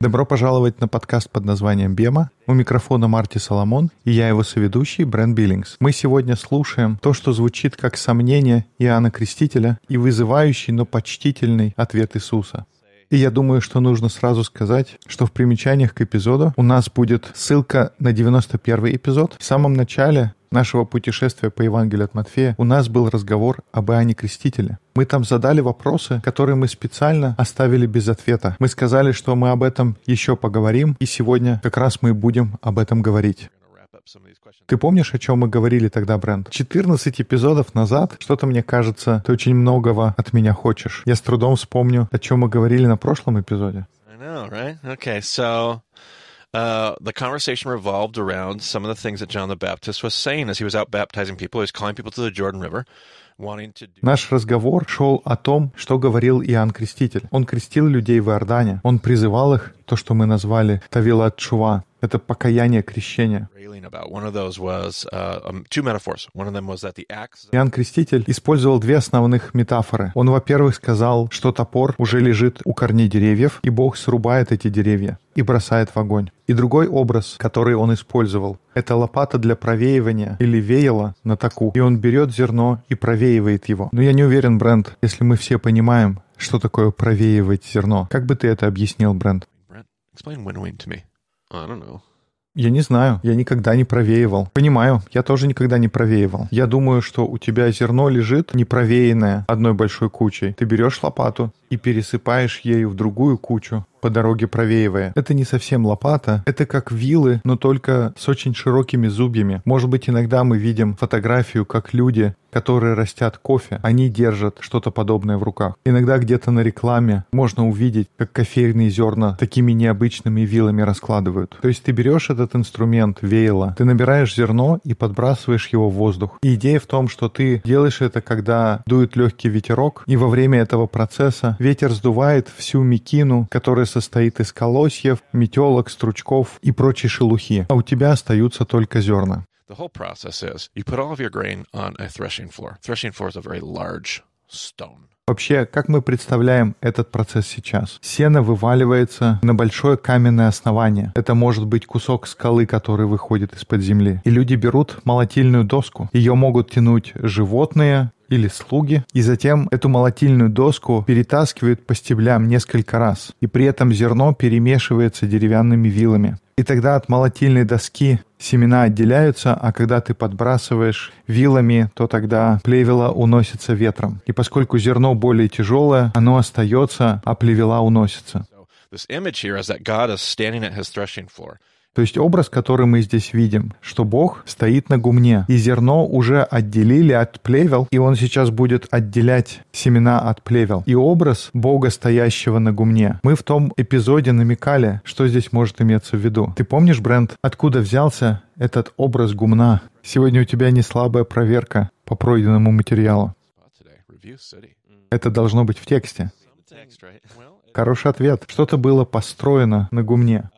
Добро пожаловать на подкаст под названием «Бема». У микрофона Марти Соломон, и я его соведущий Брент Биллингс. Мы сегодня слушаем то, что звучит как сомнение Иоанна Крестителя и вызывающий, но почтительный ответ Иисуса. И я думаю, что нужно сразу сказать, что в примечаниях к эпизоду у нас будет ссылка на 91 эпизод. В самом начале нашего путешествия по Евангелию от Матфея у нас был разговор об Иоанне Крестителе. Мы там задали вопросы, которые мы специально оставили без ответа. Мы сказали, что мы об этом еще поговорим, и сегодня как раз мы будем об этом говорить. Ты помнишь, о чем мы говорили тогда, Брент? 14 эпизодов назад, что-то мне кажется, ты очень многого от меня хочешь. Я с трудом вспомню, о чем мы говорили на прошлом эпизоде. I know, right? Okay, so uh, the conversation revolved around some of the things that John the Baptist was saying as he was out baptizing people. He was calling people to the Jordan River. wanting to do- Наш разговор шел о том, что говорил Иоанн Креститель. Он крестил людей в Иордане. Он призывал их, то, что мы назвали Тавила Чува. Это покаяние крещения. was uh, um, Иоанн Креститель использовал две основных метафоры. Он, во-первых, сказал, что топор уже лежит у корней деревьев, и Бог срубает эти деревья и бросает в огонь. И другой образ, который он использовал, это лопата для провеивания или веяло на таку. И он берет зерно и провеивает его. Но я не уверен, Брент, если мы все понимаем, что такое провеивать зерно. Как бы ты это объяснил, Брент? Explain winnowing to me. Я не знаю, я никогда не провеивал. Понимаю, я тоже никогда не провеивал. Я думаю, что у тебя зерно лежит непровеянное одной большой кучей. Ты берешь лопату и пересыпаешь ею в другую кучу, по дороге провеивая. Это не совсем лопата, это как вилы, но только с очень широкими зубьями. Может быть, иногда мы видим фотографию, как люди, которые растят кофе, они держат что-то подобное в руках. Иногда где-то на рекламе можно увидеть, как кофейные зерна такими необычными вилами раскладывают. То есть ты берешь этот инструмент, веяло, ты набираешь зерно и подбрасываешь его в воздух. И идея в том, что ты делаешь это, когда дует легкий ветерок, и во время этого процесса ветер сдувает всю мекину, которая состоит из колосьев, метелок, стручков и прочей шелухи, а у тебя остаются только зерна. The whole process is you put all of your grain on a threshing floor. Threshing floor is a very large stone. Вообще, как мы представляем этот процесс сейчас? Сено вываливается на большое каменное основание. Это может быть кусок скалы, который выходит из-под земли. И люди берут молотильную доску. Ее могут тянуть животные, или слуги, и затем эту молотильную доску перетаскивают по стеблям несколько раз, и при этом зерно перемешивается деревянными вилами. И тогда от молотильной доски семена отделяются, а когда ты подбрасываешь вилами, то тогда плевела уносится ветром. И поскольку зерно более тяжелое, оно остается, а плевела уносится. This. То есть образ, который мы здесь видим, что Бог стоит на гумне, и зерно уже отделили от плевел, и он сейчас будет отделять семена от плевел. И образ Бога, стоящего на гумне. Мы в том эпизоде намекали, что здесь может иметься в виду. Ты помнишь, Брент, откуда взялся этот образ гумна? Сегодня у тебя не слабая проверка по пройденному материалу. Это должно быть в тексте. Хороший ответ. Что-то было построено на гумне.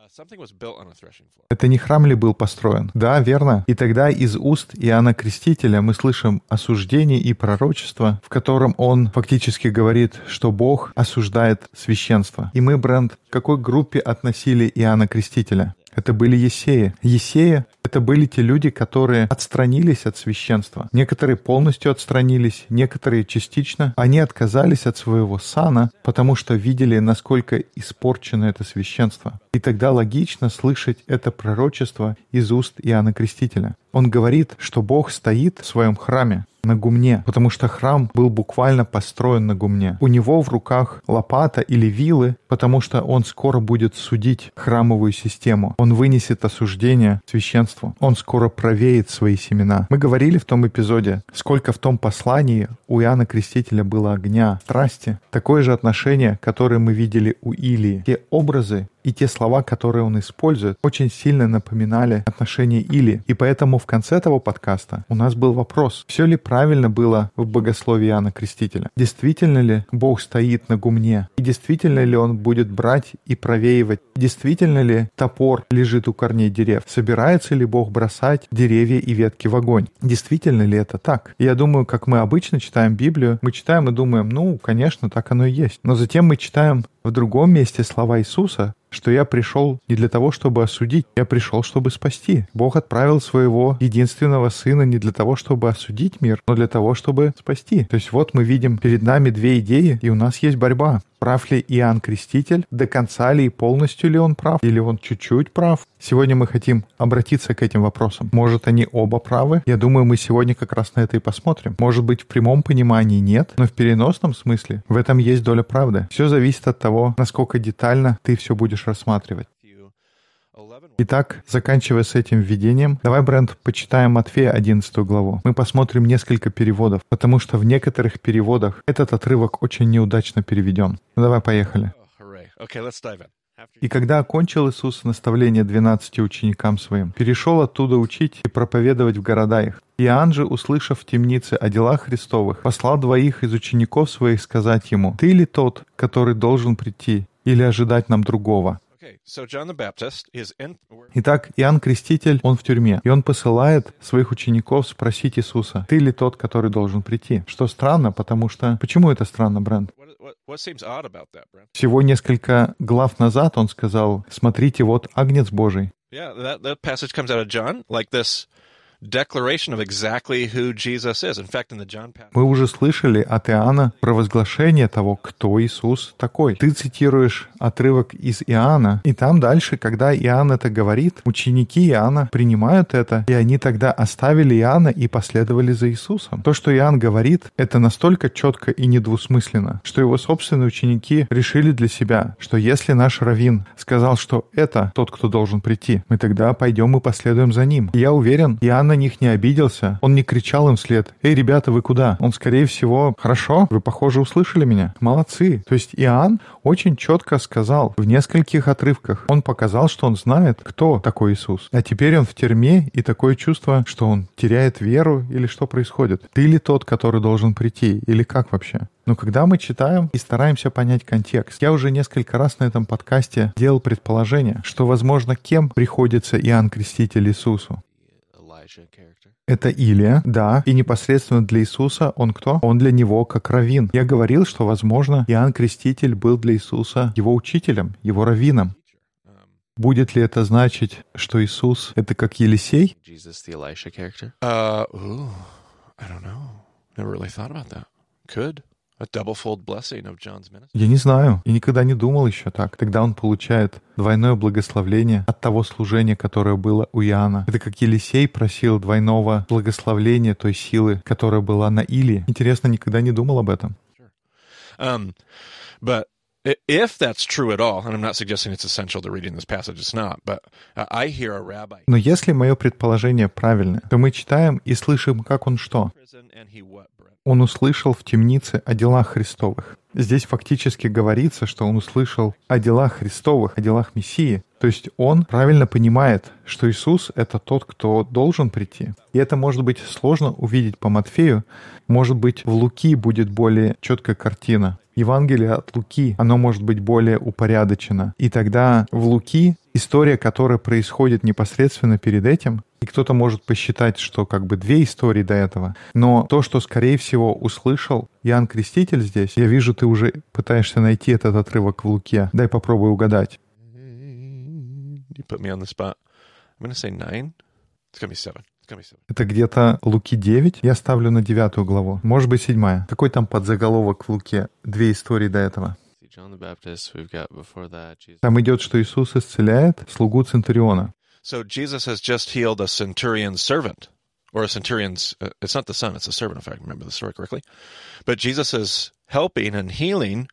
Это не храм ли был построен? Да, верно. И тогда из уст Иоанна Крестителя мы слышим осуждение и пророчество, в котором он фактически говорит, что Бог осуждает священство. И мы, Брент, к какой группе относили Иоанна Крестителя? Это были Есеи. Есея — это были те люди, которые отстранились от священства. Некоторые полностью отстранились, некоторые частично. Они отказались от своего сана, потому что видели, насколько испорчено это священство. И тогда логично слышать это пророчество из уст Иоанна Крестителя. Он говорит, что Бог стоит в своем храме, на гумне, потому что храм был буквально построен на гумне. У него в руках лопата или вилы, потому что он скоро будет судить храмовую систему. Он вынесет осуждение священству. Он скоро провеет свои семена. Мы говорили в том эпизоде, сколько в том послании у Иоанна Крестителя было огня, страсти. Такое же отношение, которое мы видели у Илии. Те образы, И те слова, которые он использует, очень сильно напоминали отношения Или. И поэтому в конце этого подкаста у нас был вопрос, все ли правильно было в богословии Иоанна Крестителя? Действительно ли Бог стоит на гумне? И действительно ли он будет брать и провеивать? Действительно ли топор лежит у корней дерев? Собирается ли Бог бросать деревья и ветки в огонь? Действительно ли это так? Я думаю, как мы обычно читаем Библию, мы читаем и думаем, ну, конечно, так оно и есть. Но затем мы читаем в другом месте слова Иисуса, что я пришел не для того, чтобы осудить, я пришел, чтобы спасти. Бог отправил своего единственного сына не для того, чтобы осудить мир, но для того, чтобы спасти. То есть вот мы видим перед нами две идеи, и у нас есть борьба. Прав ли Иоанн Креститель? До конца ли и полностью ли он прав? Или он чуть-чуть прав? Сегодня мы хотим обратиться к этим вопросам. Может, они оба правы? Я думаю, мы сегодня как раз на это и посмотрим. Может быть, в прямом понимании нет, но в переносном смысле в этом есть доля правды. Все зависит от того, насколько детально ты все будешь рассматривать. Итак, заканчивая с этим введением, давай, Брент, почитаем Матфея 11 главу. Мы посмотрим несколько переводов, потому что в некоторых переводах этот отрывок очень неудачно переведен. Ну, давай, поехали. И когда окончил Иисус наставление двенадцати ученикам своим, перешел оттуда учить и проповедовать в города их. Иоанн же, услышав в темнице о делах Христовых, послал двоих из учеников своих сказать ему, «Ты ли тот, который должен прийти, или ожидать нам другого?» Итак, Иоанн Креститель, он в тюрьме, и он посылает своих учеников спросить Иисуса, «Ты ли тот, который должен прийти?» Что странно, потому что... Почему это странно, Брент? Всего несколько глав назад он сказал, «Смотрите, вот Агнец Божий». Yeah, that, that passage comes out of John, like this Мы уже слышали от Иоанна провозглашение того, кто Иисус такой. Ты цитируешь отрывок из Иоанна, и там дальше, когда Иоанн это говорит, ученики Иоанна принимают это, и они тогда оставили Иоанна и последовали за Иисусом. То, что Иоанн говорит, это настолько четко и недвусмысленно, что его собственные ученики решили для себя, что если наш раввин сказал, что это тот, кто должен прийти, мы тогда пойдем и последуем за ним. И я уверен, Иоанн на них не обиделся, он не кричал им вслед «Эй, ребята, вы куда?» Он, скорее всего, «Хорошо, вы, похоже, услышали меня. Молодцы». То есть Иоанн очень четко сказал в нескольких отрывках. Он показал, что он знает, кто такой Иисус. А теперь он в тюрьме, и такое чувство, что он теряет веру или что происходит. Ты ли тот, который должен прийти, или как вообще? Но когда мы читаем и стараемся понять контекст, я уже несколько раз на этом подкасте делал предположение, что, возможно, кем приходится Иоанн Креститель Иисусу. Это Илия, да, и непосредственно для Иисуса он кто? Он для него как раввин. Я говорил, что, возможно, Иоанн Креститель был для Иисуса его учителем, его раввином. Будет ли это значить, что Иисус — это как Елисей? Uh, ooh, I don't know. Never really thought about that. Could. Я не знаю, и никогда не думал еще так. Тогда он получает двойное благословление от того служения, которое было у Иоанна. Это как Елисей просил двойного благословления той силы, которая была на Илии. Интересно, никогда не думал об этом. Um, but If that's true at all, and I'm not suggesting it's essential to reading this passage, it's not, but I hear a rabbi. Но если мое предположение правильное, то мы читаем и слышим, как он что? Он услышал в темнице о делах Христовых. Здесь фактически говорится, что он услышал о делах Христовых, о делах Мессии. То есть он правильно понимает, что Иисус — это тот, кто должен прийти. И это может быть сложно увидеть по Матфею. Может быть, в Луки будет более четкая картина. Евангелие от Луки, оно может быть более упорядочено. И тогда в Луки история, которая происходит непосредственно перед этим, и кто-то может посчитать, что как бы две истории до этого. Но то, что, скорее всего, услышал Иоанн Креститель здесь, я вижу, ты уже пытаешься найти этот отрывок в Луке. Дай попробуй угадать. Это где-то Луки 9. Я ставлю на девятую главу. Может быть, седьмая. Какой там подзаголовок в Луке? Две истории до этого. Там идет, что Иисус исцеляет слугу Центуриона. So Jesus has just healed a centurion's servant, or a centurion's, uh, it's not the son, it's a servant, if I remember the story correctly. But Jesus is helping and healing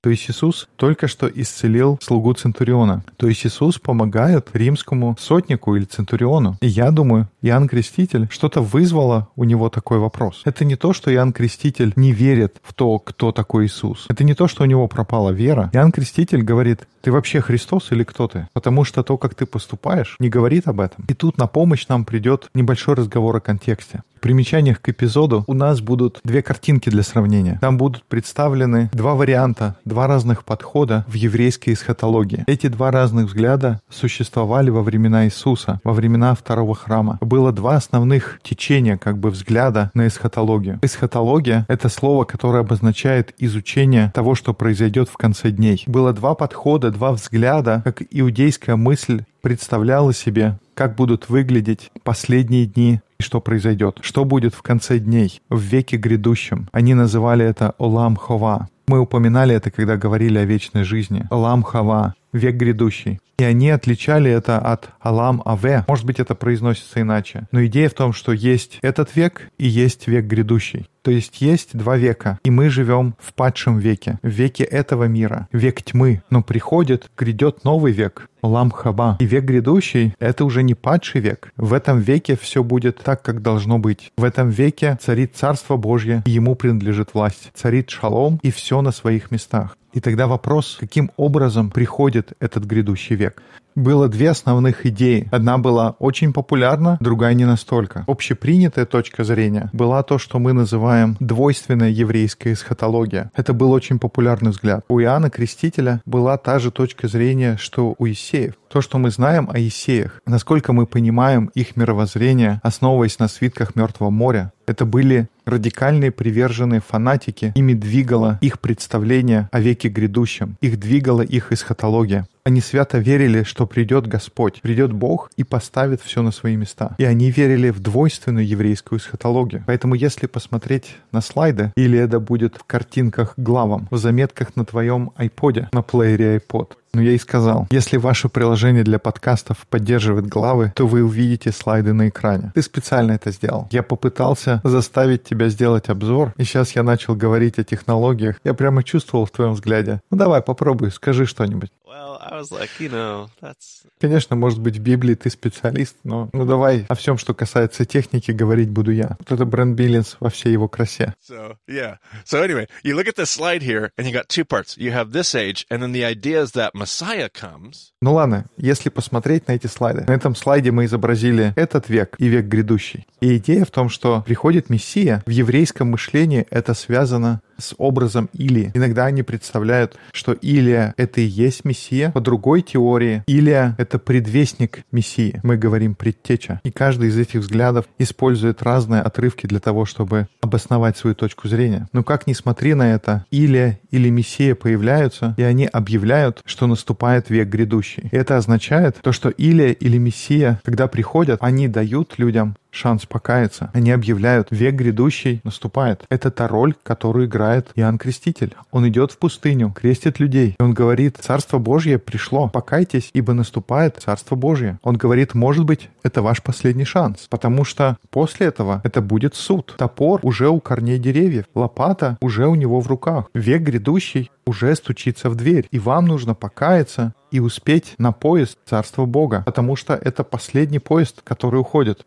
То есть Иисус только что исцелил слугу Центуриона. То есть Иисус помогает римскому сотнику или Центуриону. И я думаю, Иоанн Креститель, что-то вызвало у него такой вопрос. Это не то, что Иоанн Креститель не верит в то, кто такой Иисус. Это не то, что у него пропала вера. Иоанн Креститель говорит, ты вообще Христос или кто ты? Потому что то, как ты поступаешь, не говорит об этом. И тут на помощь нам придет небольшой разговор о контексте. В примечаниях к эпизоду у нас будут две картинки для сравнения. Там будут представлены два варианта, два разных подхода в еврейской эсхатологии. Эти два разных взгляда существовали во времена Иисуса, во времена второго храма. Было два основных течения как бы взгляда на эсхатологию. Эсхатология — это слово, которое обозначает изучение того, что произойдет в конце дней. Было два подхода, два взгляда, как иудейская мысль представляла себе, как будут выглядеть последние дни и что произойдет, что будет в конце дней, в веке грядущем. Они называли это Олам Хова. Мы упоминали это, когда говорили о вечной жизни. Олам Хава, век грядущий. И они отличали это от Алам Аве. Может быть, это произносится иначе. Но идея в том, что есть этот век и есть век грядущий. То есть есть два века, и мы живем в падшем веке, в веке этого мира, век тьмы. Но приходит, грядет новый век, Лам Хаба. И век грядущий — это уже не падший век. В этом веке все будет так, как должно быть. В этом веке царит Царство Божье, и ему принадлежит власть. Царит шалом, и все на своих местах. И тогда вопрос, каким образом приходит этот грядущий век. Было две основных идеи. Одна была очень популярна, другая не настолько. Общепринятая точка зрения была то, что мы называем двойственная еврейская эсхатология. Это был очень популярный взгляд. У Иоанна Крестителя была та же точка зрения, что у Исеев. То, что мы знаем о Исеях, насколько мы понимаем их мировоззрение, основываясь на свитках Мертвого моря, это были радикальные приверженные фанатики. Ими двигало их представление о веке грядущем. Их двигала их эсхатология. Они свято верили, что придет Господь, придет Бог и поставит все на свои места. И они верили в двойственную еврейскую эсхатологию. Поэтому если посмотреть на слайды, или это будет в картинках главам, в заметках на твоем айподе, на плеере iPod, но я и сказал, если ваше приложение для подкастов поддерживает главы, то вы увидите слайды на экране. Ты специально это сделал. Я попытался заставить тебя сделать обзор, и сейчас я начал говорить о технологиях. Я прямо чувствовал в твоем взгляде. Ну давай, попробуй, скажи что-нибудь. Well, I was like, you know, that's Конечно, может быть, в Библии ты специалист, но ну давай о всем, что касается техники, говорить буду я. Вот это Брэнд Биллинс во всей его красе. so yeah. So anyway, you look at this slide here, and you got two parts. You have this age, and then the idea is that Messiah comes. Ну ладно, если посмотреть на эти слайды. На этом слайде мы изобразили этот век и век грядущий. И идея в том, что приходит Мессия. В еврейском мышлении это связано с образом Илии. Иногда они представляют, что Илия — это и есть Мессия. По другой теории, Илия — это предвестник Мессии. Мы говорим предтеча. И каждый из этих взглядов использует разные отрывки для того, чтобы обосновать свою точку зрения. Но как ни смотри на это, Илия или Мессия появляются, и они объявляют, что наступает век грядущий. И это означает то, что Илия или Мессия, когда приходят, они дают людям шанс покаяться. Они объявляют, век грядущий наступает. Это та роль, которую играет Иоанн Креститель. Он идет в пустыню, крестит людей. И он говорит, Царство Божье пришло, покайтесь, ибо наступает Царство Божье. Он говорит, может быть, это ваш последний шанс, потому что после этого это будет суд. Топор уже у корней деревьев, лопата уже у него в руках. Век грядущий уже стучится в дверь, и вам нужно покаяться и успеть на поезд Царства Бога, потому что это последний поезд, который уходит.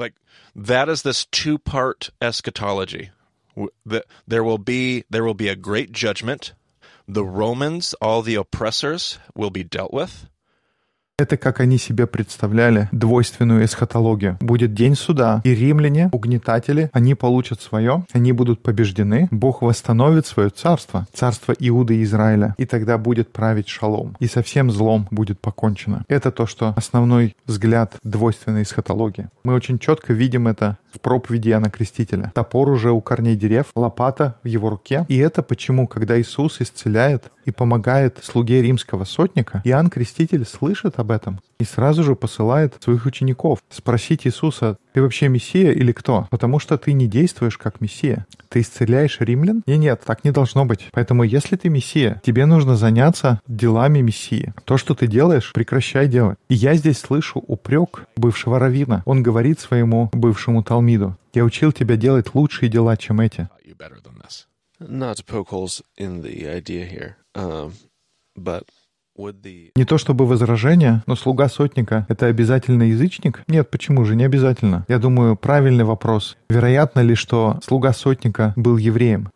Like that is this two-part eschatology. There will be there will be a great judgment. The Romans, all the oppressors, will be dealt with. Это как они себе представляли двойственную эсхатологию. Будет день суда, и римляне, угнетатели, они получат свое, они будут побеждены, Бог восстановит свое царство, царство Иуды и Израиля, и тогда будет править шалом, и со всем злом будет покончено. Это то, что основной взгляд двойственной эсхатологии. Мы очень четко видим это в проповеди Иоанна Крестителя. Топор уже у корней дерев, лопата в его руке. И это почему, когда Иисус исцеляет и помогает слуге римского сотника, Иоанн Креститель слышит об этом и сразу же посылает своих учеников спросить Иисуса, ты вообще Мессия или кто? Потому что ты не действуешь как Мессия. Ты исцеляешь римлян? Нет, нет, так не должно быть. Поэтому если ты Мессия, тебе нужно заняться делами Мессии. То, что ты делаешь, прекращай делать. И я здесь слышу упрек бывшего равина. Он говорит своему бывшему Талмиду, я учил тебя делать лучшие дела, чем эти. Not to poke holes in the idea here, um, but Не то чтобы возражение, но слуга сотника — это обязательно язычник? Нет, почему же, не обязательно. Я думаю, правильный вопрос. Вероятно ли, что слуга сотника был евреем?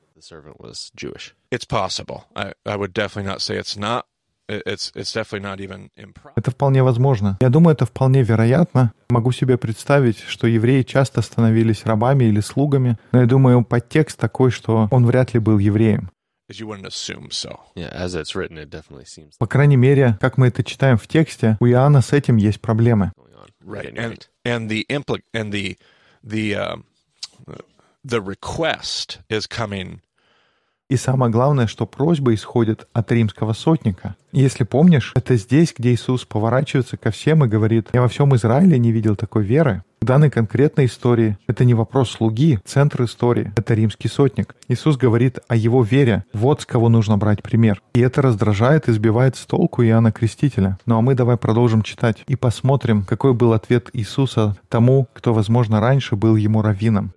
Это вполне возможно. Я думаю, это вполне вероятно. Могу себе представить, что евреи часто становились рабами или слугами, но я думаю, подтекст такой, что он вряд ли был евреем. As you wouldn't assume so. Yeah, as it's written, it definitely seems По крайней мере, как мы это читаем в тексте, у Иоанна с этим есть проблемы. going on. Right. Getting And and the impli- and the the um, the request is coming И самое главное, что просьба исходит от римского сотника. Если помнишь, это здесь, где Иисус поворачивается ко всем и говорит, «Я во всем Израиле не видел такой веры». В данной конкретной истории это не вопрос слуги, центр истории, это римский сотник. Иисус говорит о его вере, вот с кого нужно брать пример. И это раздражает и сбивает с толку Иоанна Крестителя. Ну а мы давай продолжим читать и посмотрим, какой был ответ Иисуса тому, кто, возможно, раньше был ему раввином.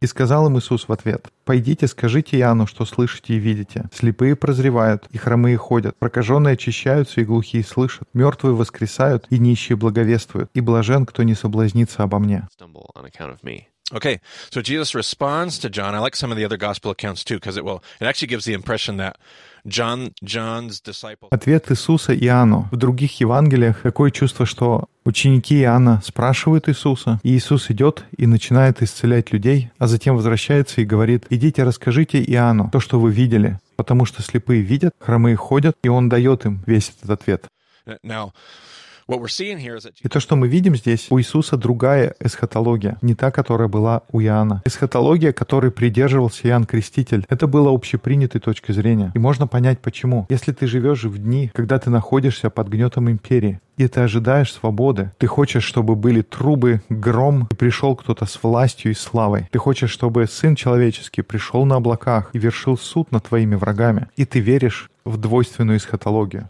И сказал им Иисус в ответ, «Пойдите, скажите Иоанну, что слышите и видите. Слепые прозревают, и хромые ходят, прокаженные очищаются, и глухие слышат, мертвые воскресают, и нищие благовествуют, и блажен, кто не соблазнится обо мне». Okay, so Jesus responds to John. I like some of the other gospel accounts too, because it will it actually gives the impression that John John's disciples Ответ Иисуса Иоанну. В других Евангелиях такое чувство, что ученики Иоанна спрашивают Иисуса, и Иисус идет и начинает исцелять людей, а затем возвращается и говорит, «Идите, расскажите Иоанну то, что вы видели, потому что слепые видят, хромые ходят», и он дает им весь этот ответ. now. И то, что мы видим здесь, у Иисуса другая эсхатология, не та, которая была у Иоанна. Эсхатология, которой придерживался Иоанн Креститель, это было общепринятой точкой зрения. И можно понять, почему. Если ты живешь в дни, когда ты находишься под гнетом империи, и ты ожидаешь свободы. Ты хочешь, чтобы были трубы, гром, и пришел кто-то с властью и славой. Ты хочешь, чтобы Сын Человеческий пришел на облаках и вершил суд над твоими врагами. И ты веришь в двойственную эсхатологию.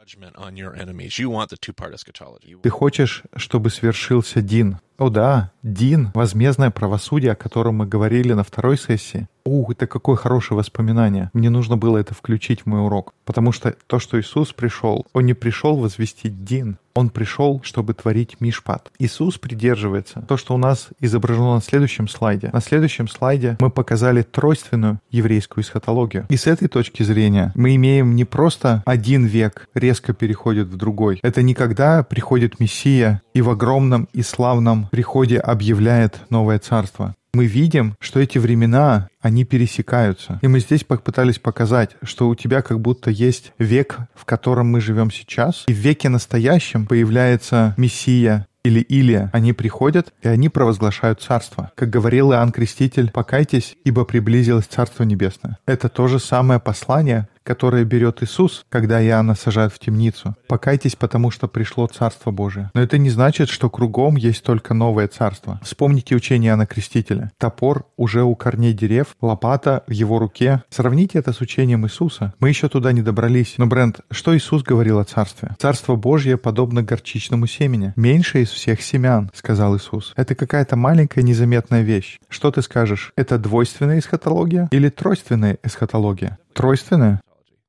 Ты хочешь, чтобы свершился Дин. О да, Дин, возмездное правосудие, о котором мы говорили на второй сессии. Ух, это какое хорошее воспоминание. Мне нужно было это включить в мой урок. Потому что то, что Иисус пришел, Он не пришел возвестить Дин. Он пришел, чтобы творить мишпат. Иисус придерживается. То, что у нас изображено на следующем слайде. На следующем слайде мы показали тройственную еврейскую эсхатологию. И с этой точки зрения мы имеем не просто один век резко переходит в другой. Это не когда приходит Мессия и в огромном и славном приходе объявляет новое царство. Мы видим, что эти времена, они пересекаются. И мы здесь попытались показать, что у тебя как будто есть век, в котором мы живем сейчас, и в веке настоящем появляется Мессия, или Илия, они приходят, и они провозглашают царство. Как говорил Иоанн Креститель, «Покайтесь, ибо приблизилось Царство Небесное». Это то же самое послание, которое берет Иисус, когда Иоанна сажают в темницу. «Покайтесь, потому что пришло Царство Божие». Но это не значит, что кругом есть только новое царство. Вспомните учение Иоанна Крестителя. Топор уже у корней дерев, лопата в его руке. Сравните это с учением Иисуса. Мы еще туда не добрались. Но, Брент, что Иисус говорил о царстве? Царство Божье подобно горчичному семени. Меньше из всех семян, сказал Иисус. Это какая-то маленькая незаметная вещь. Что ты скажешь? Это двойственная эсхатология или тройственная эсхатология? Тройственная?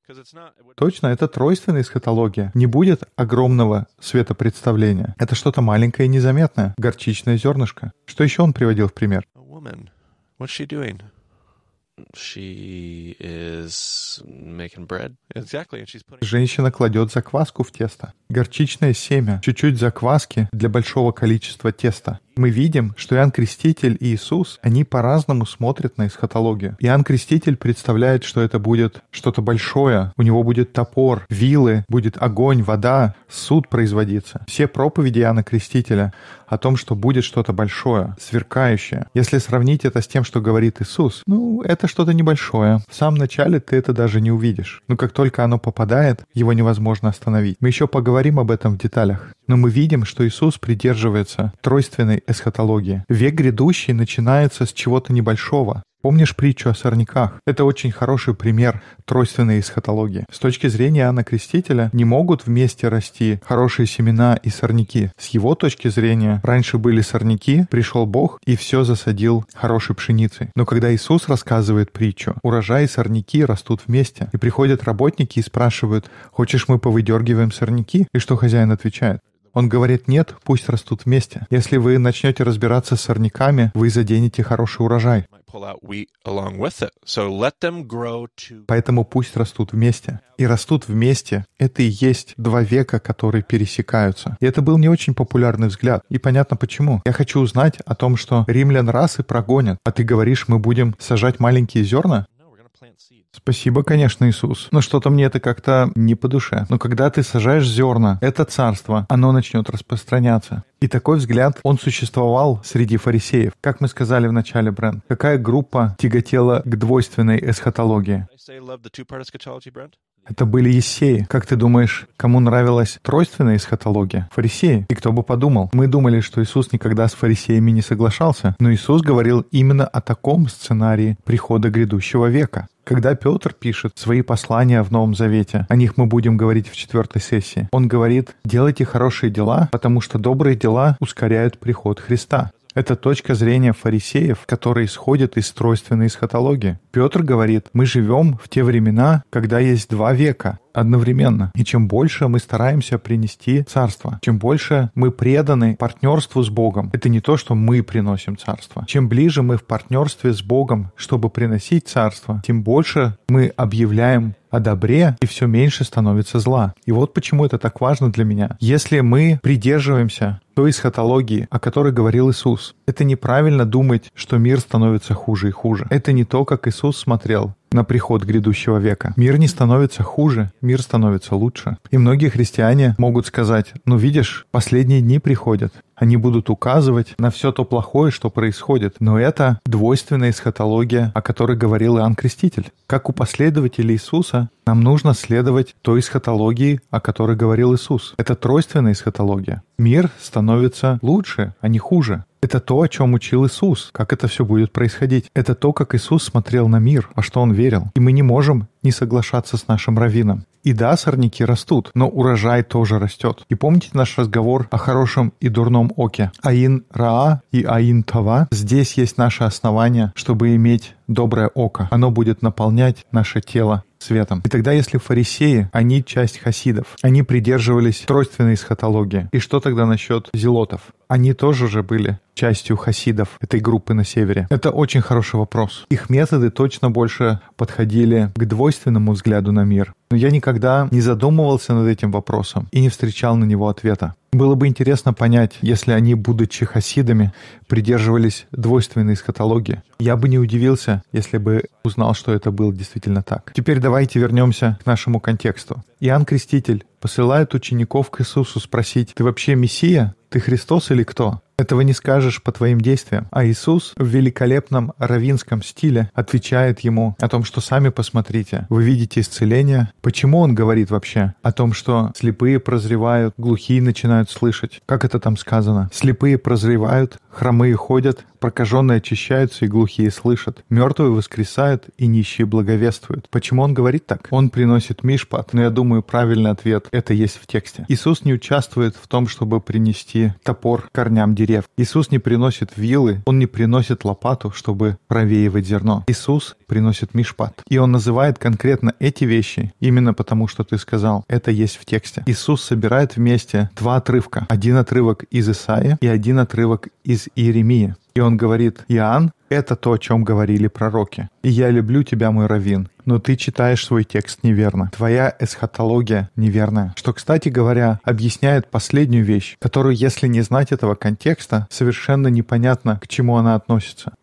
Would- Точно, это тройственная эсхатология. Не будет огромного светопредставления. Это что-то маленькое и незаметное. Горчичное зернышко. Что еще он приводил в пример? Женщина кладет закваску в тесто. Горчичное семя, чуть-чуть закваски для большого количества теста. Мы видим, что Иоанн Креститель и Иисус, они по-разному смотрят на эсхатологию. Иоанн Креститель представляет, что это будет что-то большое. У него будет топор, вилы, будет огонь, вода, суд производиться. Все проповеди Иоанна Крестителя о том, что будет что-то большое, сверкающее. Если сравнить это с тем, что говорит Иисус, ну, это что-то небольшое. В самом начале ты это даже не увидишь. Но как только оно попадает, его невозможно остановить. Мы еще поговорим об этом в деталях. Но мы видим, что Иисус придерживается тройственной эсхатологии. Век грядущий начинается с чего-то небольшого. Помнишь притчу о сорняках? Это очень хороший пример тройственной эсхатологии. С точки зрения Иоанна Крестителя не могут вместе расти хорошие семена и сорняки. С его точки зрения раньше были сорняки, пришел Бог и все засадил хорошей пшеницей. Но когда Иисус рассказывает притчу, урожай и сорняки растут вместе. И приходят работники и спрашивают, хочешь мы повыдергиваем сорняки? И что хозяин отвечает? Он говорит, нет, пусть растут вместе. Если вы начнете разбираться с сорняками, вы заденете хороший урожай. Поэтому пусть растут вместе. И растут вместе — это и есть два века, которые пересекаются. И это был не очень популярный взгляд. И понятно почему. Я хочу узнать о том, что римлян расы прогонят, а ты говоришь, мы будем сажать маленькие зерна? Спасибо, конечно, Иисус. Но что-то мне это как-то не по душе. Но когда ты сажаешь зерна, это царство, оно начнет распространяться. И такой взгляд, он существовал среди фарисеев. Как мы сказали в начале, Брент, какая группа тяготела к двойственной эсхатологии? Это были ессеи. Как ты думаешь, кому нравилась тройственная эсхатология? Фарисеи. И кто бы подумал? Мы думали, что Иисус никогда с фарисеями не соглашался. Но Иисус говорил именно о таком сценарии прихода грядущего века. Когда Петр пишет свои послания в Новом Завете, о них мы будем говорить в четвертой сессии, он говорит, делайте хорошие дела, потому что добрые дела ускоряют приход Христа. Это точка зрения фарисеев, которая исходит из тройственной эсхатологии. Петр говорит, мы живем в те времена, когда есть два века одновременно. И чем больше мы стараемся принести царство, чем больше мы преданы партнерству с Богом, это не то, что мы приносим царство. Чем ближе мы в партнерстве с Богом, чтобы приносить царство, тем больше мы объявляем о добре, и все меньше становится зла. И вот почему это так важно для меня. Если мы придерживаемся той эсхатологии, о которой говорил Иисус, это неправильно думать, что мир становится хуже и хуже. Это не то, как Иисус смотрел на приход грядущего века. Мир не становится хуже, мир становится лучше. И многие христиане могут сказать, ну видишь, последние дни приходят. Они будут указывать на все то плохое, что происходит. Но это двойственная эсхатология, о которой говорил Иоанн Креститель. Как у последователей Иисуса, нам нужно следовать той эсхатологии, о которой говорил Иисус. Это тройственная эсхатология. Мир становится лучше, а не хуже. Это то, о чем учил Иисус, как это все будет происходить. Это то, как Иисус смотрел на мир, во что Он верил. И мы не можем не соглашаться с нашим раввином. И да, сорняки растут, но урожай тоже растет. И помните наш разговор о хорошем и дурном оке? Аин Раа и Аин Това. Здесь есть наше основание, чтобы иметь доброе око. Оно будет наполнять наше тело светом. И тогда, если фарисеи, они часть хасидов, они придерживались тройственной эсхатологии. И что тогда насчет зелотов? Они тоже же были частью хасидов этой группы на севере? Это очень хороший вопрос. Их методы точно больше подходили к двойственному взгляду на мир. Но я никогда не задумывался над этим вопросом и не встречал на него ответа. Было бы интересно понять, если они, будучи хасидами, придерживались двойственной эсхатологии. Я бы не удивился, если бы узнал, что это было действительно так. Теперь давайте вернемся к нашему контексту. Иоанн Креститель посылает учеников к Иисусу спросить, «Ты вообще Мессия? Ты Христос или кто?» Этого не скажешь по твоим действиям. А Иисус в великолепном равинском стиле отвечает ему о том, что сами посмотрите. Вы видите исцеление. Почему он говорит вообще о том, что слепые прозревают, глухие начинают слышать? Как это там сказано? Слепые прозревают, хромые ходят, прокаженные очищаются и глухие слышат. Мертвые воскресают и нищие благовествуют. Почему он говорит так? Он приносит мишпат, но я думаю, правильный ответ — это есть в тексте. Иисус не участвует в том, чтобы принести топор корням деревьев. Иисус не приносит вилы, Он не приносит лопату, чтобы провеивать зерно. Иисус приносит мишпат. И Он называет конкретно эти вещи именно потому, что ты сказал. Это есть в тексте. Иисус собирает вместе два отрывка. Один отрывок из Исаия и один отрывок из Иеремии. И он говорит, Иоанн, это то, о чем говорили пророки. И я люблю тебя, мой раввин, но ты читаешь свой текст неверно. Твоя эсхатология неверная. Что, кстати говоря, объясняет последнюю вещь, которую, если не знать этого контекста, совершенно непонятно, к чему она относится.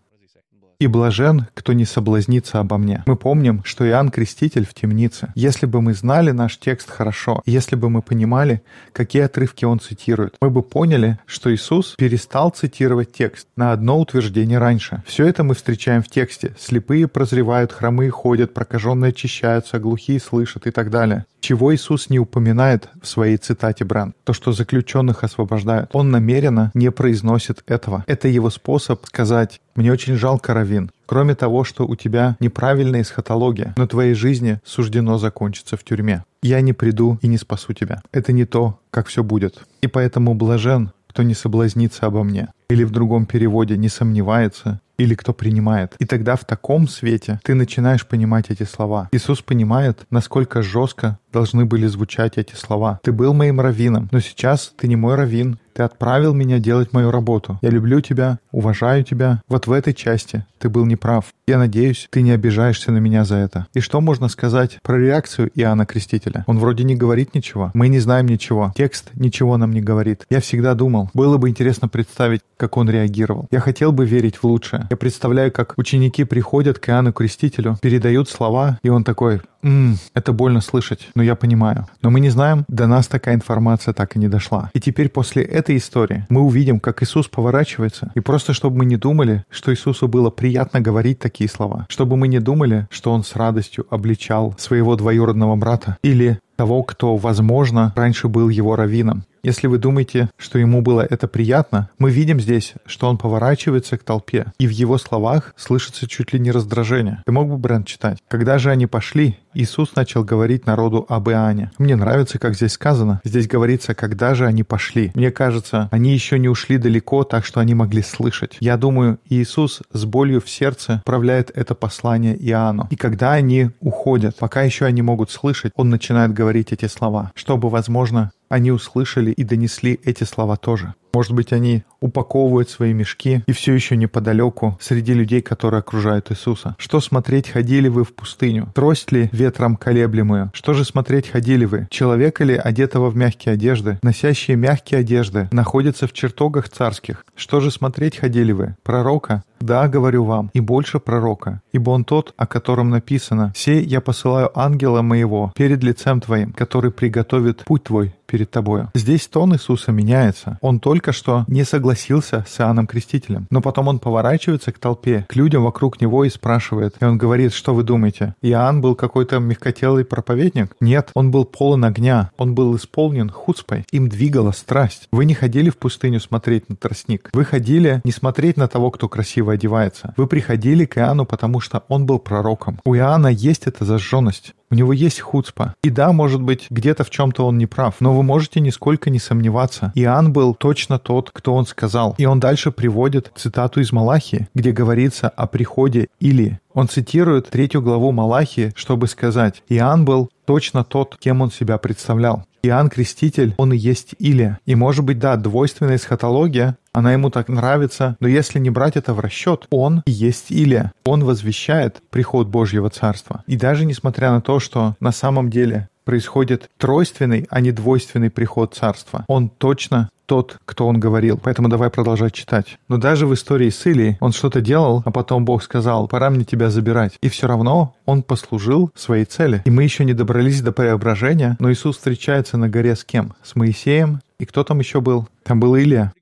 «И блажен, кто не соблазнится обо мне». Мы помним, что Иоанн Креститель в темнице. Если бы мы знали наш текст хорошо, если бы мы понимали, какие отрывки он цитирует, мы бы поняли, что Иисус перестал цитировать текст на одно утверждение раньше. Все это мы встречаем в тексте. Слепые прозревают, хромые ходят, прокаженные очищаются, глухие слышат и так далее. Чего Иисус не упоминает в своей цитате Бран? То, что заключенных освобождают. Он намеренно не произносит этого. Это его способ сказать «Мне очень жалко раввин. Кроме того, что у тебя неправильная эсхатология, но твоей жизни суждено закончиться в тюрьме. Я не приду и не спасу тебя. Это не то, как все будет. И поэтому блажен, кто не соблазнится обо мне. Или в другом переводе не сомневается, или кто принимает. И тогда в таком свете ты начинаешь понимать эти слова. Иисус понимает, насколько жестко должны были звучать эти слова. Ты был моим раввином, но сейчас ты не мой раввин. Ты отправил меня делать мою работу. Я люблю тебя, уважаю тебя. Вот в этой части ты был неправ. Я надеюсь, ты не обижаешься на меня за это. И что можно сказать про реакцию Иоанна Крестителя? Он вроде не говорит ничего. Мы не знаем ничего. Текст ничего нам не говорит. Я всегда думал, было бы интересно представить, как он реагировал. Я хотел бы верить в лучшее. Я представляю, как ученики приходят к Иоанну Крестителю, передают слова, и он такой, «Ммм, это больно слышать, но я понимаю». Но мы не знаем, до нас такая информация так и не дошла. И теперь после этой истории мы увидим, как Иисус поворачивается, и просто чтобы мы не думали, что Иисусу было приятно говорить такие слова, чтобы мы не думали, что Он с радостью обличал своего двоюродного брата или того, кто, возможно, раньше был его раввином. Если вы думаете, что ему было это приятно, мы видим здесь, что он поворачивается к толпе, и в его словах слышится чуть ли не раздражение. Ты мог бы, Брент, читать? Когда же они пошли, Иисус начал говорить народу об Иоанне. Мне нравится, как здесь сказано. Здесь говорится, когда же они пошли. Мне кажется, они еще не ушли далеко, так что они могли слышать. Я думаю, Иисус с болью в сердце отправляет это послание Иоанну. И когда они уходят, пока еще они могут слышать, он начинает говорить эти слова, чтобы, возможно, они услышали и донесли эти слова тоже. Может быть, они упаковывают свои мешки и все еще неподалеку среди людей, которые окружают Иисуса. Что смотреть ходили вы в пустыню? Трость ли ветром колеблемую? Что же смотреть ходили вы? Человека ли, одетого в мягкие одежды? Носящие мягкие одежды находятся в чертогах царских. Что же смотреть ходили вы? Пророка? Да, говорю вам, и больше пророка, ибо он тот, о котором написано, «Сей я посылаю ангела моего перед лицем твоим, который приготовит путь твой перед тобою». Здесь тон Иисуса меняется. Он только что не согласился с Иоанном Крестителем, но потом он поворачивается к толпе, к людям вокруг него и спрашивает, и он говорит, что вы думаете, Иоанн был какой-то мягкотелый проповедник? Нет, он был полон огня, он был исполнен хуцпой, им двигала страсть. Вы не ходили в пустыню смотреть на тростник, вы ходили не смотреть на того, кто красиво одевается. Вы приходили к Иоанну, потому что он был пророком. У Иоанна есть эта зажженность. У него есть хуцпа. И да, может быть, где-то в чем-то он не прав, но вы можете нисколько не сомневаться. Иоанн был точно тот, кто он сказал. И он дальше приводит цитату из Малахии, где говорится о приходе Или. Он цитирует третью главу Малахии, чтобы сказать, Иоанн был точно тот, кем он себя представлял. Иоанн Креститель, он и есть Илия. И может быть, да, двойственная эсхатология, она ему так нравится, но если не брать это в расчет, он и есть Илия. Он возвещает приход Божьего Царства. И даже несмотря на то, что на самом деле происходит тройственный, а не двойственный приход Царства, он точно тот, кто он говорил. Поэтому давай продолжать читать. Но даже в истории с Илией он что-то делал, а потом Бог сказал, пора мне тебя забирать. И все равно он послужил своей цели. И мы еще не добрались до преображения, но Иисус встречается на горе с кем? С Моисеем. И кто там еще был? Там был Илия.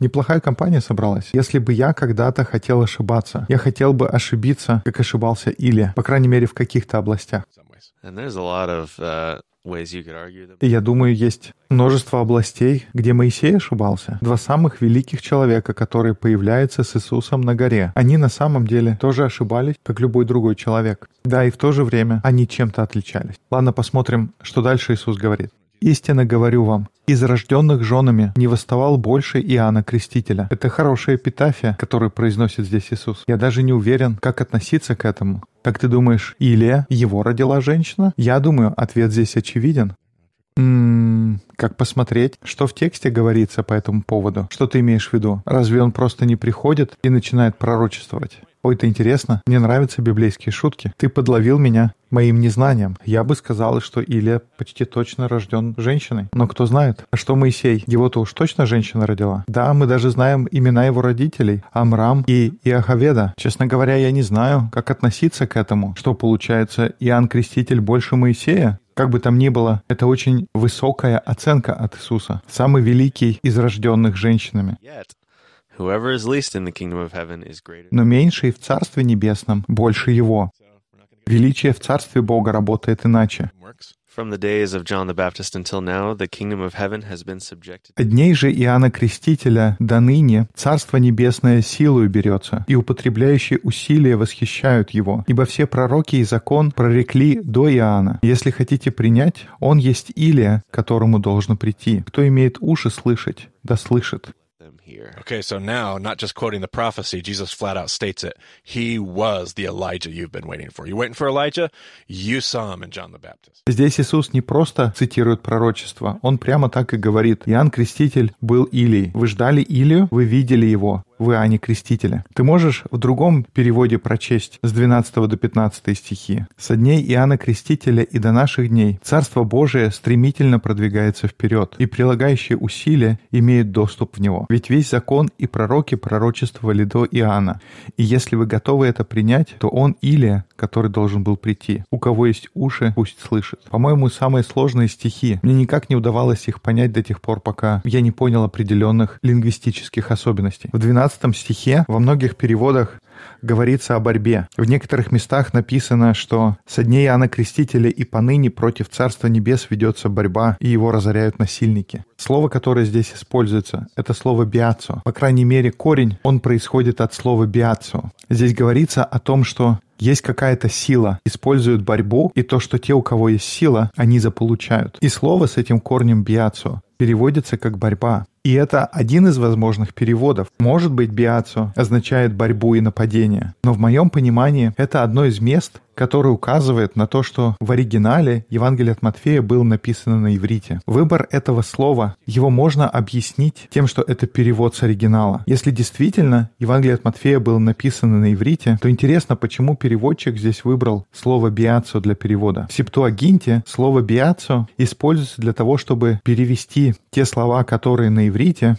Неплохая компания собралась. Если бы я когда-то хотел ошибаться, я хотел бы ошибиться, как ошибался Илия, по крайней мере, в каких-то областях. Я думаю, есть множество областей, где Моисей ошибался. Два самых великих человека, которые появляются с Иисусом на горе. Они на самом деле тоже ошибались, как любой другой человек. Да, и в то же время они чем-то отличались. Ладно, посмотрим, что дальше Иисус говорит. Истинно говорю вам, из рожденных женами не восставал больше Иоанна Крестителя. Это хорошая эпитафия, которую произносит здесь Иисус. Я даже не уверен, как относиться к этому. Как ты думаешь, Илия его родила женщина? Я думаю, ответ здесь очевиден. М-м, как посмотреть, что в тексте говорится по этому поводу? Что ты имеешь в виду? Разве он просто не приходит и начинает пророчествовать? Ой, это интересно. Мне нравятся библейские шутки. Ты подловил меня моим незнанием. Я бы сказал, что Илия почти точно рожден женщиной. Но кто знает? А что Моисей? Его-то уж точно женщина родила. Да, мы даже знаем имена его родителей. Амрам и Иохаведа. Честно говоря, я не знаю, как относиться к этому. Что получается, Иоанн Креститель больше Моисея? Как бы там ни было, это очень высокая оценка от Иисуса. Самый великий из рожденных женщинами. Но меньший в Царстве Небесном больше его. Величие в Царстве Бога работает иначе. От дней же Иоанна Крестителя до ныне Царство Небесное силою берется, и употребляющие усилия восхищают его, ибо все пророки и закон прорекли до Иоанна. Если хотите принять, он есть Илия, которому должно прийти. Кто имеет уши слышать, да слышит. Them here. Okay, so now, not just quoting the prophecy, Jesus flat out states it. He was the Elijah you've been waiting for. You waiting for Elijah? You saw him in John the Baptist. Здесь Иисус не просто цитирует пророчество, он прямо так и говорит. Иоанн Креститель был Илией. Вы ждали Илию, вы видели его В Иоанне Крестителя. Ты можешь в другом переводе прочесть с 12 до 15 стихи. «Со дней Иоанна Крестителя и до наших дней Царство Божие стремительно продвигается вперед, и прилагающие усилия имеют доступ в него. Ведь весь закон и пророки пророчествовали до Иоанна. И если вы готовы это принять, то он Илия, который должен был прийти. У кого есть уши, пусть слышит. По-моему, самые сложные стихи. Мне никак не удавалось их понять до тех пор, пока я не понял определенных лингвистических особенностей. В 12 стихе во многих переводах говорится о борьбе. В некоторых местах написано, что со дней Иоанна Крестителя и поныне против Царства Небес ведется борьба, и его разоряют насильники. Слово, которое здесь используется, это слово «биацо». По крайней мере, корень, он происходит от слова «биацо». Здесь говорится о том, что есть какая-то сила, используют борьбу, и то, что те, у кого есть сила, они заполучают. И слово с этим корнем «биацо» переводится как «борьба». И это один из возможных переводов. Может быть, биацо означает борьбу и нападение. Но в моем понимании это одно из мест, которое указывает на то, что в оригинале Евангелие от Матфея было написано на иврите. Выбор этого слова, его можно объяснить тем, что это перевод с оригинала. Если действительно Евангелие от Матфея было написано на иврите, то интересно, почему переводчик здесь выбрал слово «биацо» для перевода. В Септуагинте слово «биацо» используется для того, чтобы перевести те слова, которые на иврите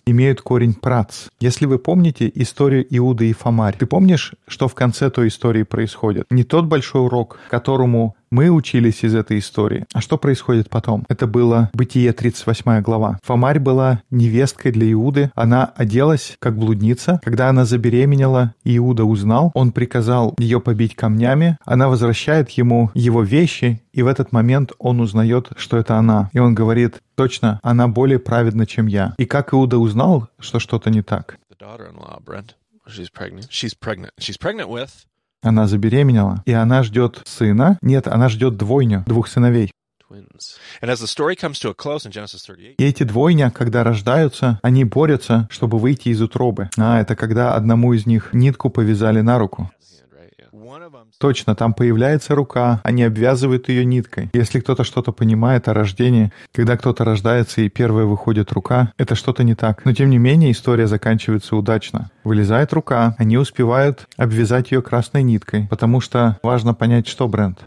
имеют корень «прац». Если вы помните историю Иуды и Фомарь, ты помнишь, что в конце той истории происходит? Не тот большой урок, которому мы учились из этой истории. А что происходит потом? Это было Бытие 38 глава. Фомарь была невесткой для Иуды. Она оделась как блудница. Когда она забеременела, Иуда узнал, он приказал ее побить камнями. Она возвращает ему его вещи, и в этот момент он узнает, что это она. И он говорит, точно, она более праведна, чем я. И как Иуда узнал, что что-то не так? She's pregnant. She's pregnant. She's pregnant with Она забеременела, и она ждет сына. Нет, она ждет двойню, двух сыновей. Twins. And as the story comes to a close in Genesis 38, И эти двойня, когда рождаются, они борются, чтобы выйти из утробы. А, это когда одному из них нитку повязали на руку. Hand, right? Yeah. one of them Точно, там появляется рука, они обвязывают ее ниткой. Если кто-то что-то понимает о рождении, когда кто-то рождается и первая выходит рука, это что-то не так. Но тем не менее история заканчивается удачно. Вылезает рука, они успевают обвязать ее красной ниткой, потому что важно понять, что бренд.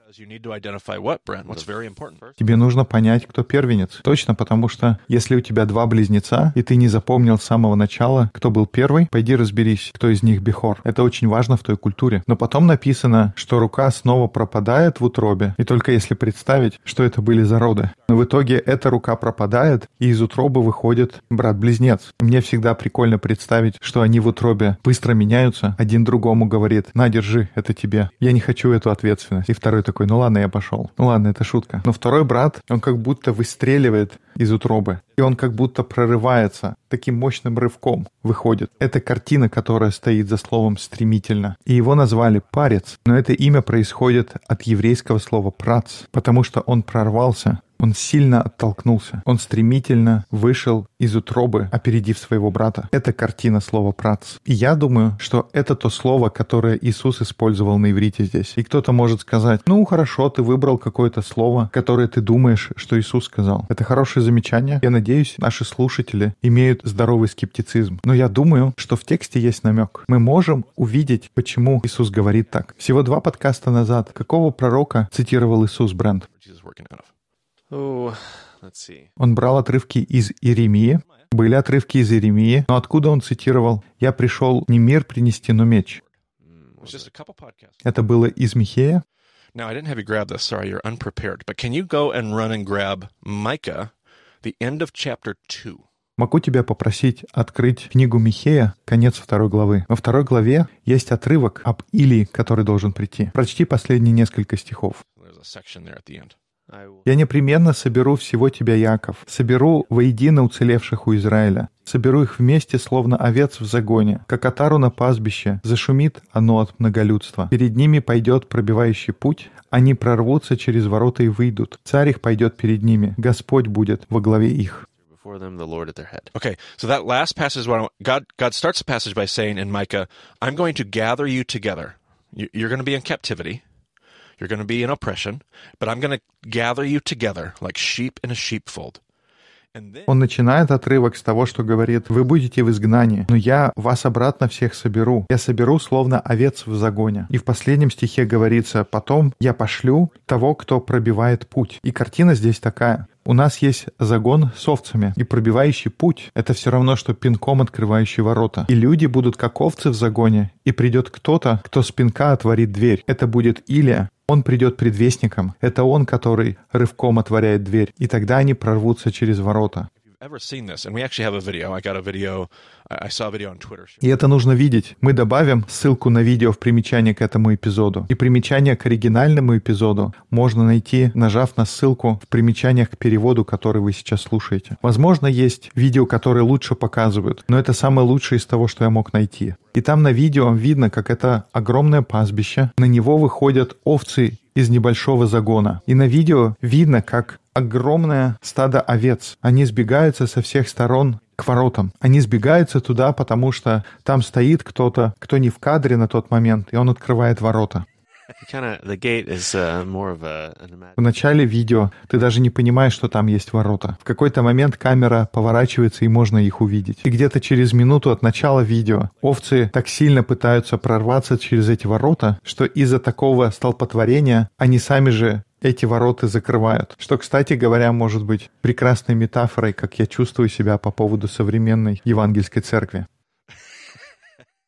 Тебе нужно понять, кто первенец. Точно, потому что если у тебя два близнеца, и ты не запомнил с самого начала, кто был первый, пойди разберись, кто из них Бехор. Это очень важно в той культуре. Но потом написано, что рука снова пропадает в утробе, и только если представить, что это были за роды. Но в итоге эта рука пропадает, и из утробы выходит брат-близнец. Мне всегда прикольно представить, что они в утробе быстро меняются, один другому говорит, на, держи, это тебе. Я не хочу эту ответственность. И второй такой, ну ладно, я пошел. Ну ладно, это шутка. Но второй брат, он как будто выстреливает из утробы. И он как будто прорывается, таким мощным рывком выходит. Это картина, которая стоит за словом «стремительно». И его назвали «парец». Но это имя происходит от еврейского слова «прац», потому что он прорвался, он сильно оттолкнулся. Он стремительно вышел из утробы, опередив своего брата. Это картина слова «прац». И я думаю, что это то слово, которое Иисус использовал на иврите здесь. И кто-то может сказать, ну хорошо, ты выбрал какое-то слово, которое ты думаешь, что Иисус сказал. Это хорошее замечание. Я надеюсь, наши слушатели имеют здоровый скептицизм. Но я думаю, что в тексте есть намек. Мы можем увидеть, почему Иисус говорит так. Всего два подкаста назад какого пророка цитировал Иисус Брент? Он брал отрывки из Иеремии. Были отрывки из Иеремии, но откуда он цитировал «Я пришел не мир принести, но меч». Podcasts. Это было из Михея. Now, I didn't have you grab this. Sorry, you're unprepared. But can you go and run and grab Micah, the end of chapter 2? Могу тебя попросить открыть книгу Михея, конец второй главы. Во второй главе есть отрывок об Илии, который должен прийти. Прочти последние несколько стихов. There's a section there at the end. Я непременно соберу всего тебя, Яков, соберу воедино уцелевших у Израиля, соберу их вместе, словно овец в загоне, как отару на пастбище, зашумит оно от многолюдства. Перед ними пойдет пробивающий путь, они прорвутся через ворота и выйдут. Царь их пойдет перед ними, Господь будет во главе их. them, the Lord at their head. Okay, so that last passage is what God God starts the passage by saying in Micah, "I'm going to gather you together. You- You're going to be in captivity, you're going to be in oppression, but I'm going to gather you together like sheep in a sheepfold." Он начинает отрывок с того, что говорит, «Вы будете в изгнании, но я вас обратно всех соберу. Я соберу, словно овец в загоне». И в последнем стихе говорится, «Потом я пошлю того, кто пробивает путь». И картина здесь такая. У нас есть загон с овцами, и пробивающий путь — это все равно, что пинком открывающий ворота. И люди будут как овцы в загоне, и придет кто-то, кто с пинка отворит дверь. Это будет Илия, он придет предвестником. Это он, который рывком отворяет дверь. И тогда они прорвутся через ворота. И это нужно видеть. Мы добавим ссылку на видео в примечание к этому эпизоду. И примечание к оригинальному эпизоду можно найти, нажав на ссылку в примечаниях к переводу, который вы сейчас слушаете. Возможно, есть видео, которые лучше показывают, но это самое лучшее из того, что я мог найти. И там на видео видно, как это огромное пастбище. На него выходят овцы из небольшого загона. И на видео видно, как огромное стадо овец. Они сбегаются со всех сторон к воротам. Они сбегаются туда, потому что там стоит кто-то, кто не в кадре на тот момент, и он открывает ворота. Uh, В начале видео ты даже не понимаешь, что там есть ворота. В какой-то момент камера поворачивается, и можно их увидеть. И где-то через минуту от начала видео овцы так сильно пытаются прорваться через эти ворота, что из-за такого столпотворения они сами же эти ворота закрывают. Что, кстати говоря, может быть прекрасной метафорой, как я чувствую себя по поводу современной евангельской церкви.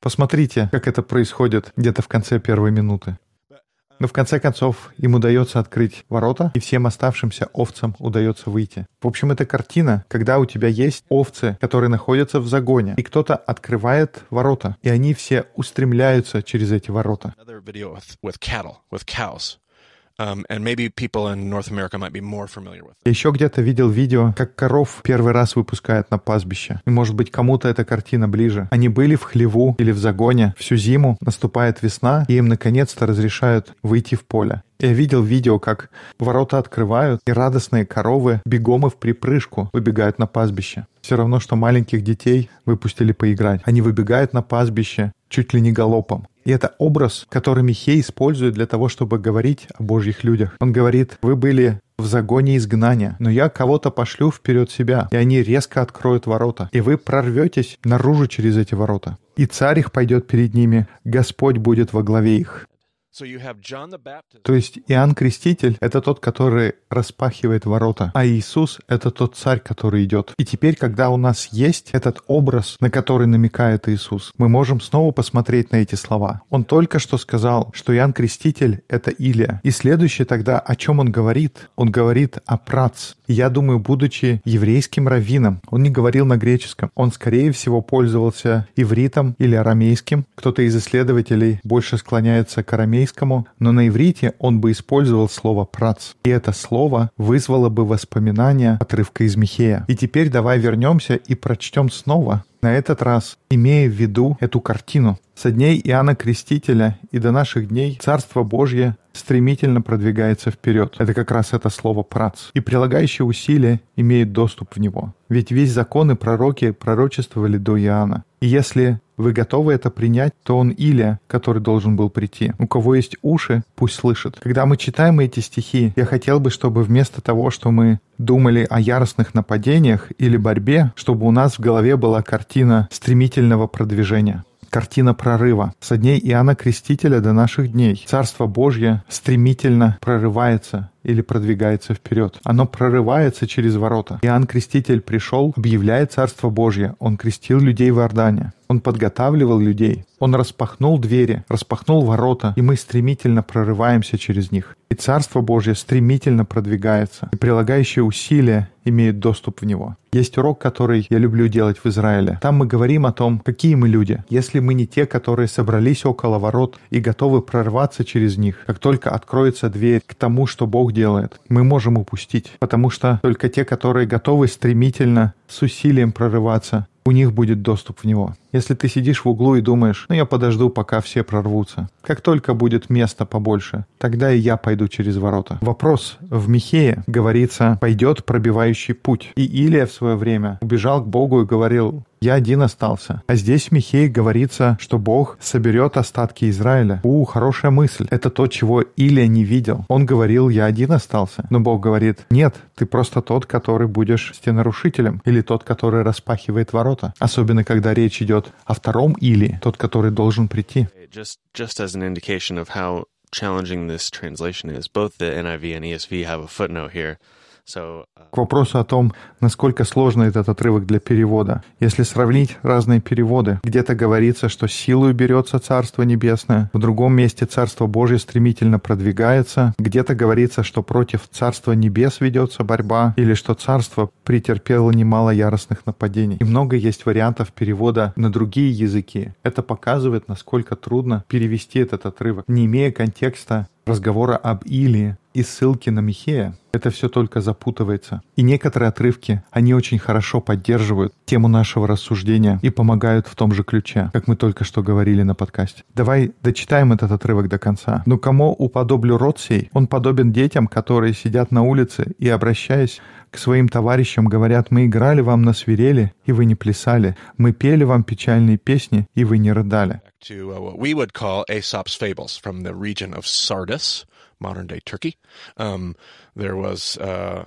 Посмотрите, как это происходит где-то в конце первой минуты. Но в конце концов им удается открыть ворота, и всем оставшимся овцам удается выйти. В общем, это картина, когда у тебя есть овцы, которые находятся в загоне, и кто-то открывает ворота, и они все устремляются через эти ворота. With, cattle, with. Um, and maybe people in North America might be more familiar with. Я еще где-то видел видео, как коров первый раз выпускают на пастбище. И, может быть, кому-то эта картина ближе. Они были в хлеву или в загоне всю зиму, наступает весна, и им наконец-то разрешают выйти в поле. Я видел видео, как ворота открывают, и радостные коровы бегом и в припрыжку выбегают на пастбище. Все равно, что маленьких детей выпустили поиграть. Они выбегают на пастбище чуть ли не галопом. И это образ, который Михей использует для того, чтобы говорить о Божьих людях. Он говорит, вы были в загоне изгнания, но я кого-то пошлю вперед себя, и они резко откроют ворота, и вы прорветесь наружу через эти ворота. И царь их пойдет перед ними, Господь будет во главе их. То есть Иоанн Креститель — это тот, который распахивает ворота, а Иисус — это тот царь, который идет. И теперь, когда у нас есть этот образ, на который намекает Иисус, мы можем снова посмотреть на эти слова. Он только что сказал, что Иоанн Креститель — это Илия. И следующее тогда, о чем он говорит? Он говорит о прац. Я думаю, будучи еврейским раввином, он не говорил на греческом. Он, скорее всего, пользовался ивритом или арамейским. Кто-то из исследователей больше склоняется к арамейскому, но на иврите он бы использовал слово «прац». И это слово вызвало бы воспоминания отрывка из Михея. И теперь давай вернемся и прочтем снова, на этот раз имея в виду эту картину. Со дней Иоанна Крестителя и до наших дней Царство Божье стремительно продвигается вперед. Это как раз это слово «прац». И прилагающие усилия имеют доступ в него. Ведь весь закон и пророки пророчествовали до Иоанна. И если вы готовы это принять, то он Илия, который должен был прийти. У кого есть уши, пусть слышит. Когда мы читаем эти стихи, я хотел бы, чтобы вместо того, что мы думали о яростных нападениях или борьбе, чтобы у нас в голове была картина стремительного продвижения. Картина прорыва. Со дней Иоанна Крестителя до наших дней Царство Божье стремительно прорывается или продвигается вперед. Оно прорывается через ворота. Иоанн Креститель пришел, объявляет Царство Божье. Он крестил людей в Иордане. Он подготавливал людей. Он распахнул двери, распахнул ворота, и мы стремительно прорываемся через них. И Царство Божье стремительно продвигается, и прилагающие усилия имеют доступ в него. Есть урок, который я люблю делать в Израиле. Там мы говорим о том, какие мы люди. Если мы не те, которые собрались около ворот и готовы прорваться через них, как только откроется дверь к тому, что Бог делает, мы можем упустить. Потому что только те, которые готовы стремительно, с усилием прорываться, у них будет доступ в него. Если ты сидишь в углу и думаешь, ну я подожду, пока все прорвутся. Как только будет места побольше, тогда и я пойду через ворота. Вопрос. В Михее говорится, пойдет пробивающий путь. И Илия в свое время убежал к Богу и говорил, я один остался. А здесь в Михее говорится, что Бог соберет остатки Израиля. У, хорошая мысль. Это то, чего Илия не видел. Он говорил, я один остался. Но Бог говорит, нет, ты просто тот, который будешь стенарушителем. Или тот, который распахивает ворота. Особенно, когда речь идет идет о втором или, тот, который должен прийти. Just, just as an indication of how challenging this translation is, both the NIV and ESV have a footnote here Uh, К вопросу о том, насколько сложно этот отрывок для перевода. Если сравнить разные переводы, где-то говорится, что силой берется Царство Небесное, в другом месте Царство Божье стремительно продвигается, где-то говорится, что против Царства Небес ведется борьба, или что Царство претерпело немало яростных нападений. И много есть вариантов перевода на другие языки. Это показывает, насколько трудно перевести этот отрывок, не имея контекста разговора об Илии и ссылки на Михея, это все только запутывается. И некоторые отрывки, они очень хорошо поддерживают тему нашего рассуждения и помогают в том же ключе, как мы только что говорили на подкасте. Давай дочитаем этот отрывок до конца. «Но кому уподоблю род сей? Он подобен детям, которые сидят на улице и, обращаясь к своим товарищам, говорят, мы играли вам на свирели, и вы не плясали. Мы пели вам печальные песни, и вы не рыдали. To uh, what we would call Aesop's fables from the region of Sardis, modern day Turkey. Um, there was uh,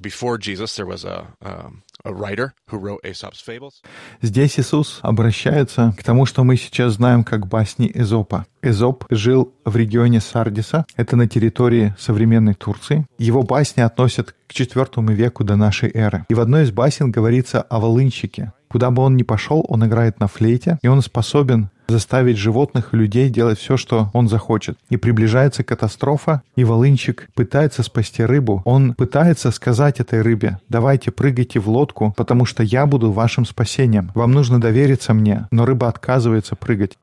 before Jesus, there was a, um, a writer who wrote Aesop's fables. Здесь Иисус обращается к тому, что мы сейчас знаем как басни Эзопа. Эзоп жил в регионе Сардиса, это на территории современной Турции. Его басни относят к IV веку до нашей эры. И в одной из басен говорится о волынщике. Куда бы он ни пошел, он играет на флейте, и он способен заставить животных и людей делать все, что он захочет. И приближается катастрофа, и волынчик пытается спасти рыбу. Он пытается сказать этой рыбе, давайте прыгайте в лодку, потому что я буду вашим спасением. Вам нужно довериться мне. Но рыба отказывается прыгать.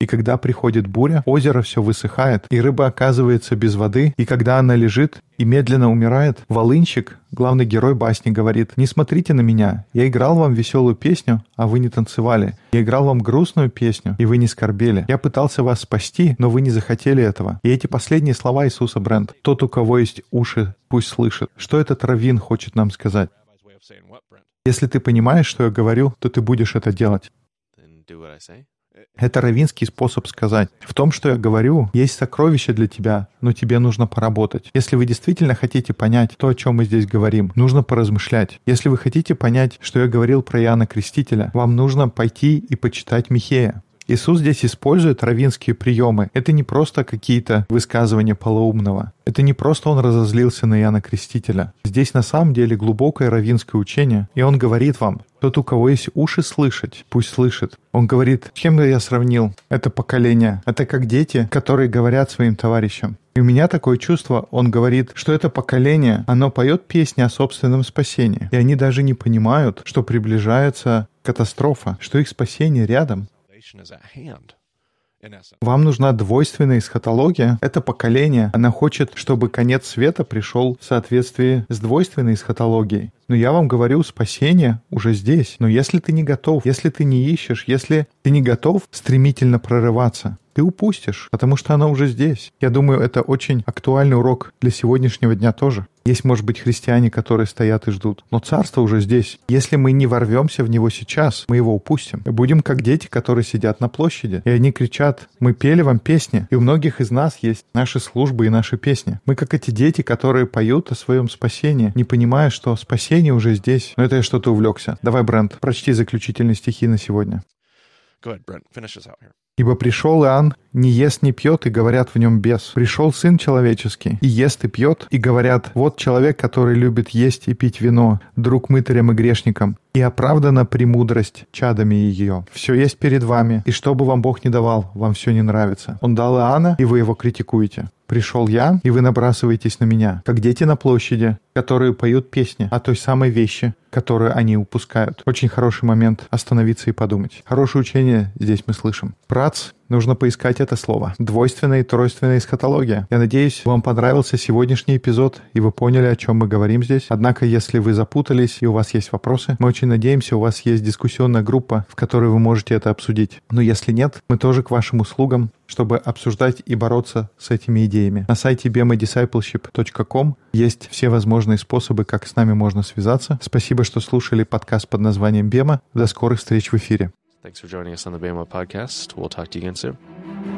И когда приходит буря, озеро все высыхает, и рыба оказывается без воды, и когда она лежит и медленно умирает, волынщик, главный герой басни, говорит, «Не смотрите на меня, я играл вам веселую песню, а вы не танцевали. Я играл вам грустную песню, и вы не скорбели. Я пытался вас спасти, но вы не захотели этого». И эти последние слова Иисуса Брент. «Тот, у кого есть уши, пусть слышит». Что этот раввин хочет нам сказать? Если ты понимаешь, что я говорю, то ты будешь это делать. Это равинский способ сказать. В том, что я говорю, есть сокровище для тебя, но тебе нужно поработать. Если вы действительно хотите понять то, о чем мы здесь говорим, нужно поразмышлять. Если вы хотите понять, что я говорил про Иоанна Крестителя, вам нужно пойти и почитать Михея. Иисус здесь использует равинские приемы. Это не просто какие-то высказывания полоумного. Это не просто он разозлился на Иоанна Крестителя. Здесь на самом деле глубокое равинское учение, и он говорит вам, тот, у кого есть уши слышать, пусть слышит. Он говорит, с кем я сравнил это поколение? Это как дети, которые говорят своим товарищам. И у меня такое чувство, он говорит, что это поколение, оно поет песни о собственном спасении. И они даже не понимают, что приближается катастрофа, что их спасение рядом. Вам нужна двойственная эсхатология. Это поколение, она хочет, чтобы конец света пришел в соответствии с двойственной эсхатологией. Но я вам говорю, спасение уже здесь. Но если ты не готов, если ты не ищешь, если ты не готов стремительно прорываться, ты упустишь, потому что оно уже здесь. Я думаю, это очень актуальный урок для сегодняшнего дня тоже. Есть, может быть, христиане, которые стоят и ждут. Но царство уже здесь. Если мы не ворвемся в него сейчас, мы его упустим. Мы будем как дети, которые сидят на площади. И они кричат, мы пели вам песни. И у многих из нас есть наши службы и наши песни. Мы как эти дети, которые поют о своем спасении, не понимая, что спасение уже здесь. Но это я что-то увлекся. Давай, Брент, прочти заключительные стихи на сегодня. Go ahead, Brent. Finish us out here. Ибо пришел Иоанн, не ест, не пьет, и говорят в нем бес. Пришел Сын Человеческий, и ест, и пьет, и говорят, вот человек, который любит есть и пить вино, друг мытарям и грешникам, и оправдана премудрость чадами ее. Все есть перед вами, и что бы вам Бог не давал, вам все не нравится. Он дал Иоанна, и вы его критикуете. Пришел я, и вы набрасываетесь на меня, как дети на площади, которые поют песни о той самой вещи, которую они упускают. Очень хороший момент остановиться и подумать. Хорошее учение здесь мы слышим. Прац Нужно поискать это слово. Двойственная и тройственная эсхатология. Я надеюсь, вам понравился сегодняшний эпизод, и вы поняли, о чем мы говорим здесь. Однако, если вы запутались и у вас есть вопросы, мы очень надеемся, у вас есть дискуссионная группа, в которой вы можете это обсудить. Но если нет, мы тоже к вашим услугам, чтобы обсуждать и бороться с этими идеями. На сайте bmadiscipleship.com есть все возможные способы, как с нами можно связаться. Спасибо, что слушали подкаст под названием «Бема». До скорых встреч в эфире. Thanks for joining us on the BMO podcast. We'll talk to you again soon.